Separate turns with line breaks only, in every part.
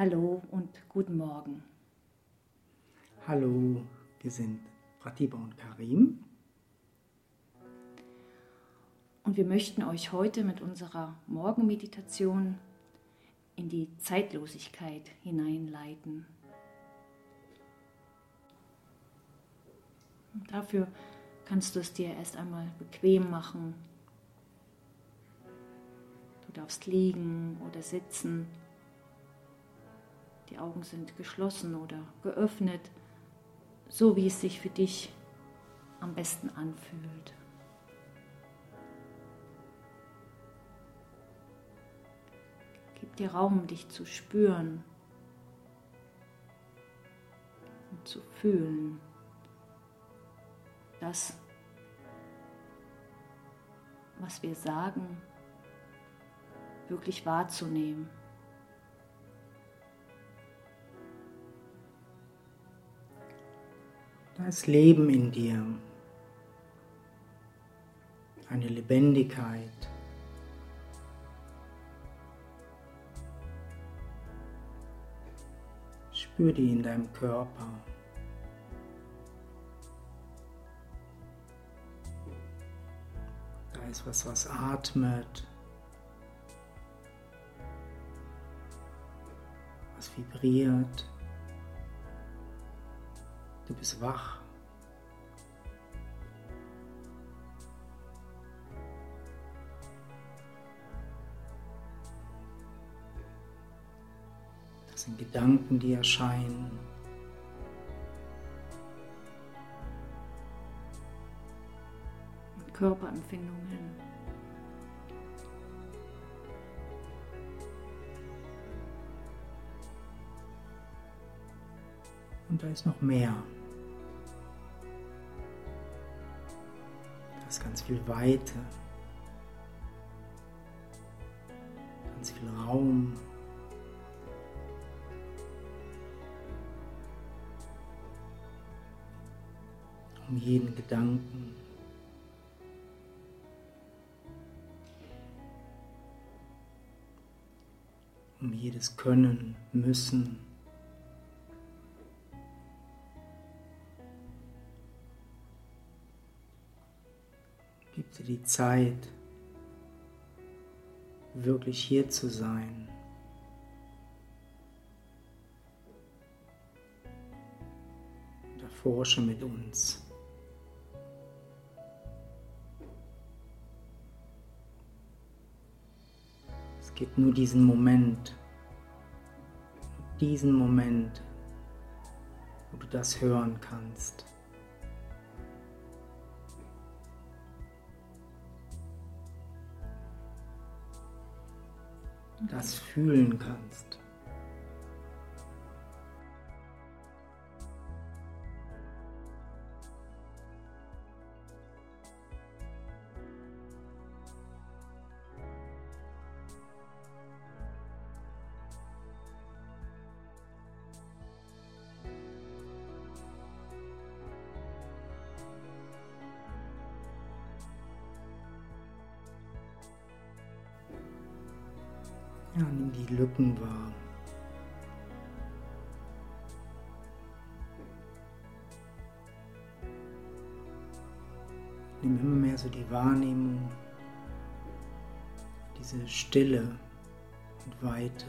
Hallo und guten Morgen.
Hallo, wir sind Pratiba und Karim.
Und wir möchten euch heute mit unserer Morgenmeditation in die Zeitlosigkeit hineinleiten. Und dafür kannst du es dir erst einmal bequem machen. Du darfst liegen oder sitzen. Die Augen sind geschlossen oder geöffnet, so wie es sich für dich am besten anfühlt. Gib dir Raum, dich zu spüren und zu fühlen das, was wir sagen, wirklich wahrzunehmen.
Da ist Leben in dir, eine Lebendigkeit. Spür die in deinem Körper. ist was, was atmet, was vibriert. Du bist wach. Das sind Gedanken, die erscheinen.
Körperempfindungen.
Und da ist noch mehr. Ist ganz viel Weite, ganz viel Raum. Um jeden Gedanken. um jedes Können, Müssen. Die Zeit, wirklich hier zu sein. Und erforsche mit uns. gibt nur diesen Moment, diesen Moment, wo du das hören kannst. Das fühlen kannst. Lücken wahr. Nimm immer mehr so die Wahrnehmung, diese Stille und Weite.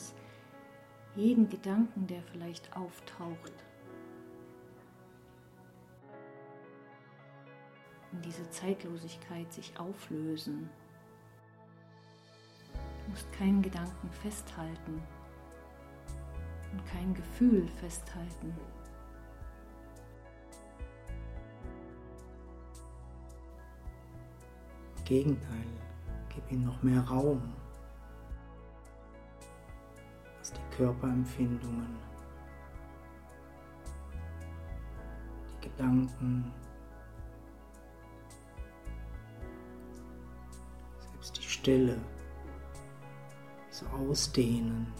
Lass jeden Gedanken, der vielleicht auftaucht, in diese Zeitlosigkeit sich auflösen. Du musst keinen Gedanken festhalten und kein Gefühl festhalten.
Im Gegenteil, gib ihm noch mehr Raum. Körperempfindungen, die Gedanken, selbst die Stille so ausdehnen.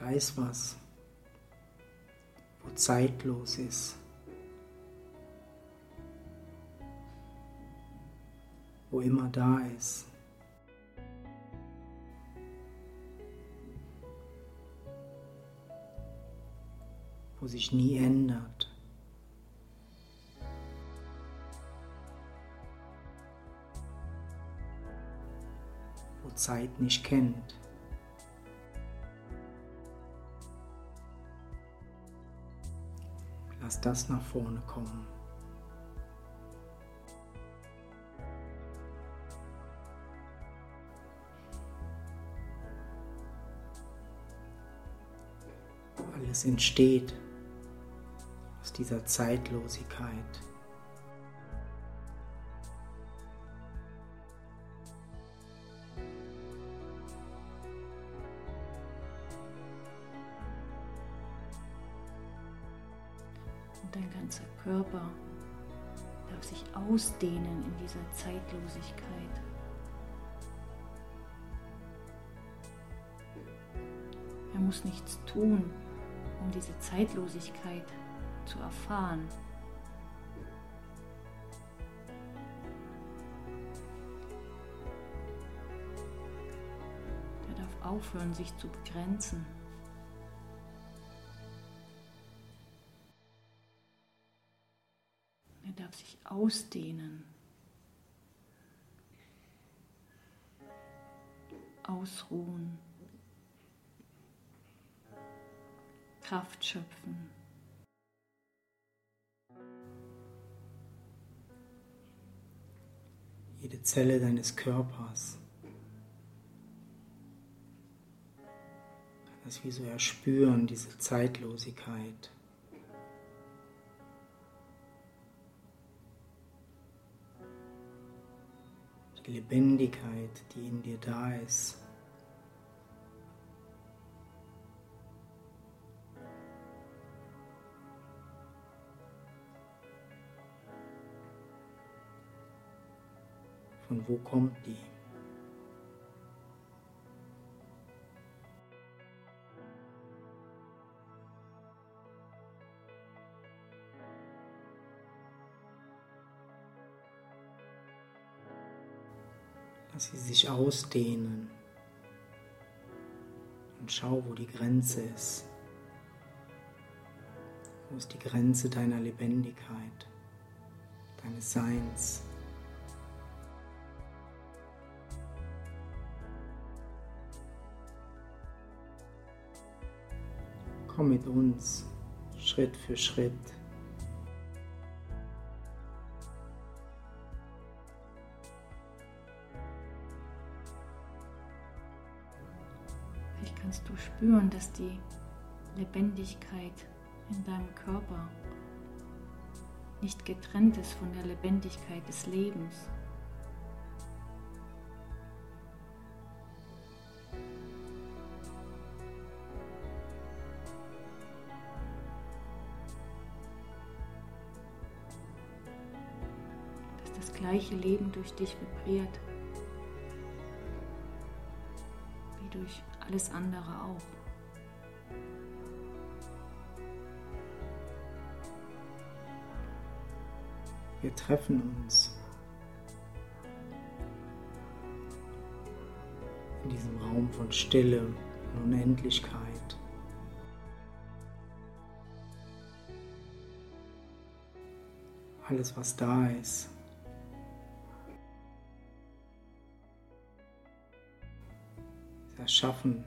Da ist was, wo zeitlos ist. Wo immer da ist. Wo sich nie ändert. Wo Zeit nicht kennt. Lass das nach vorne kommen. Alles entsteht aus dieser Zeitlosigkeit.
Körper darf sich ausdehnen in dieser Zeitlosigkeit. Er muss nichts tun, um diese Zeitlosigkeit zu erfahren. Er darf aufhören, sich zu begrenzen. Ausdehnen. Ausruhen. Kraft schöpfen.
Jede Zelle deines Körpers kann das wie so erspüren, diese Zeitlosigkeit. Lebendigkeit, die in dir da ist. Von wo kommt die? Lass sie sich ausdehnen und schau, wo die Grenze ist. Wo ist die Grenze deiner Lebendigkeit, deines Seins? Komm mit uns Schritt für Schritt.
Spüren, dass die Lebendigkeit in deinem Körper nicht getrennt ist von der Lebendigkeit des Lebens. Dass das gleiche Leben durch dich vibriert, wie durch alles andere auch.
Wir treffen uns in diesem Raum von Stille und Unendlichkeit. Alles, was da ist, erschaffen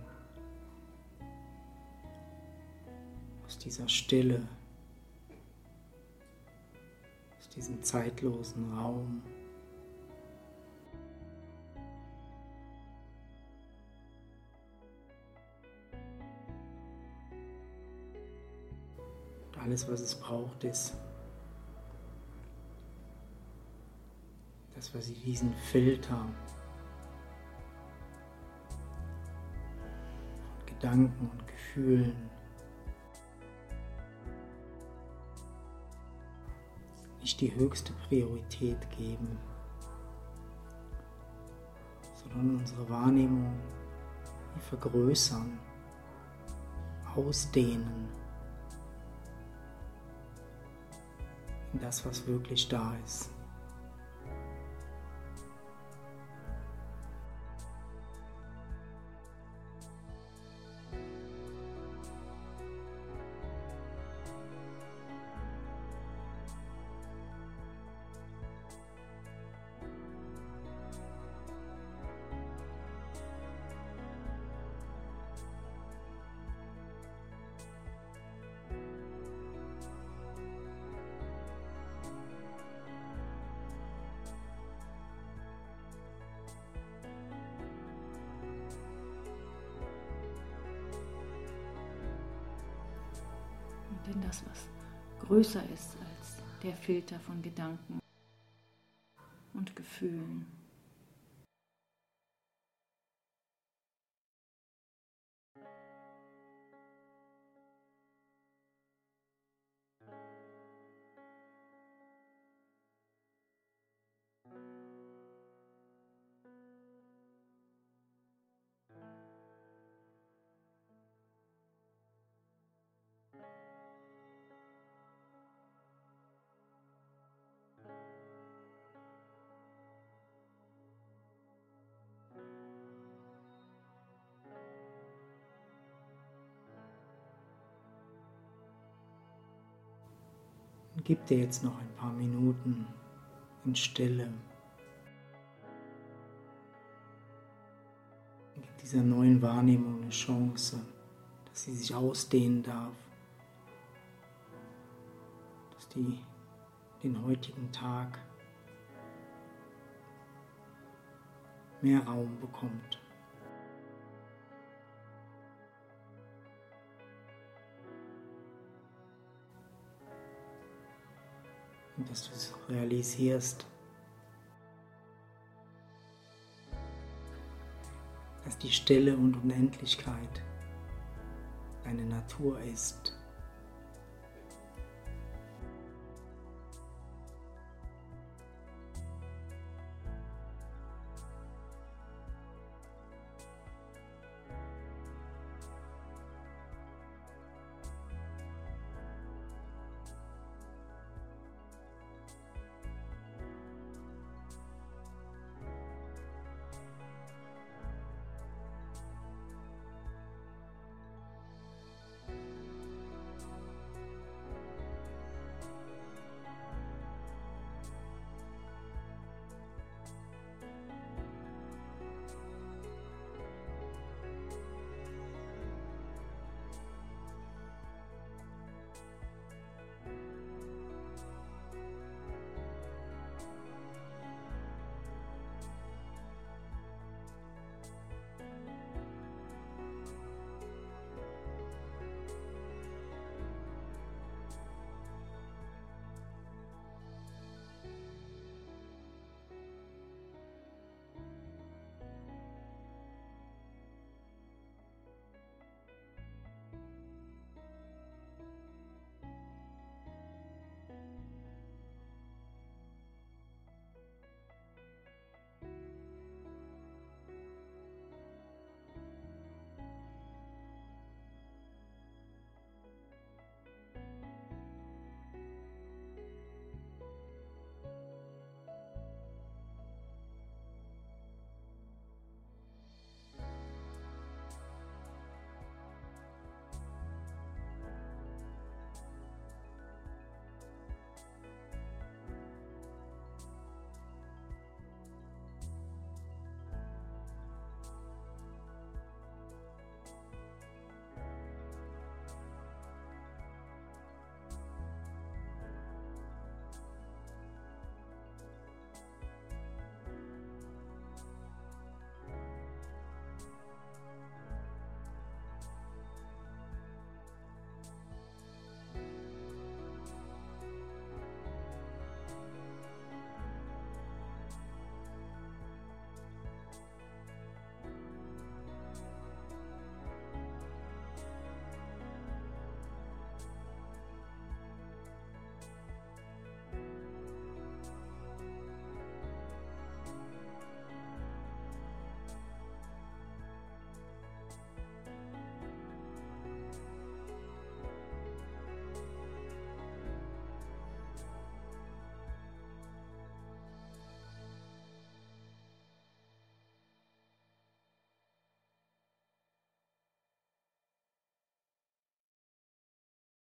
aus dieser Stille diesem zeitlosen Raum. Und alles, was es braucht, ist, dass wir sie diesen Filter Gedanken und Gefühlen nicht die höchste Priorität geben, sondern unsere Wahrnehmung vergrößern, ausdehnen in das, was wirklich da ist.
Denn das, was größer ist als der Filter von Gedanken und Gefühlen. Gib dir jetzt noch ein paar Minuten in Stille. Gib dieser neuen Wahrnehmung eine Chance, dass sie sich ausdehnen darf, dass die den heutigen Tag mehr Raum bekommt. Und dass du es realisierst, dass die Stille und Unendlichkeit deine Natur ist.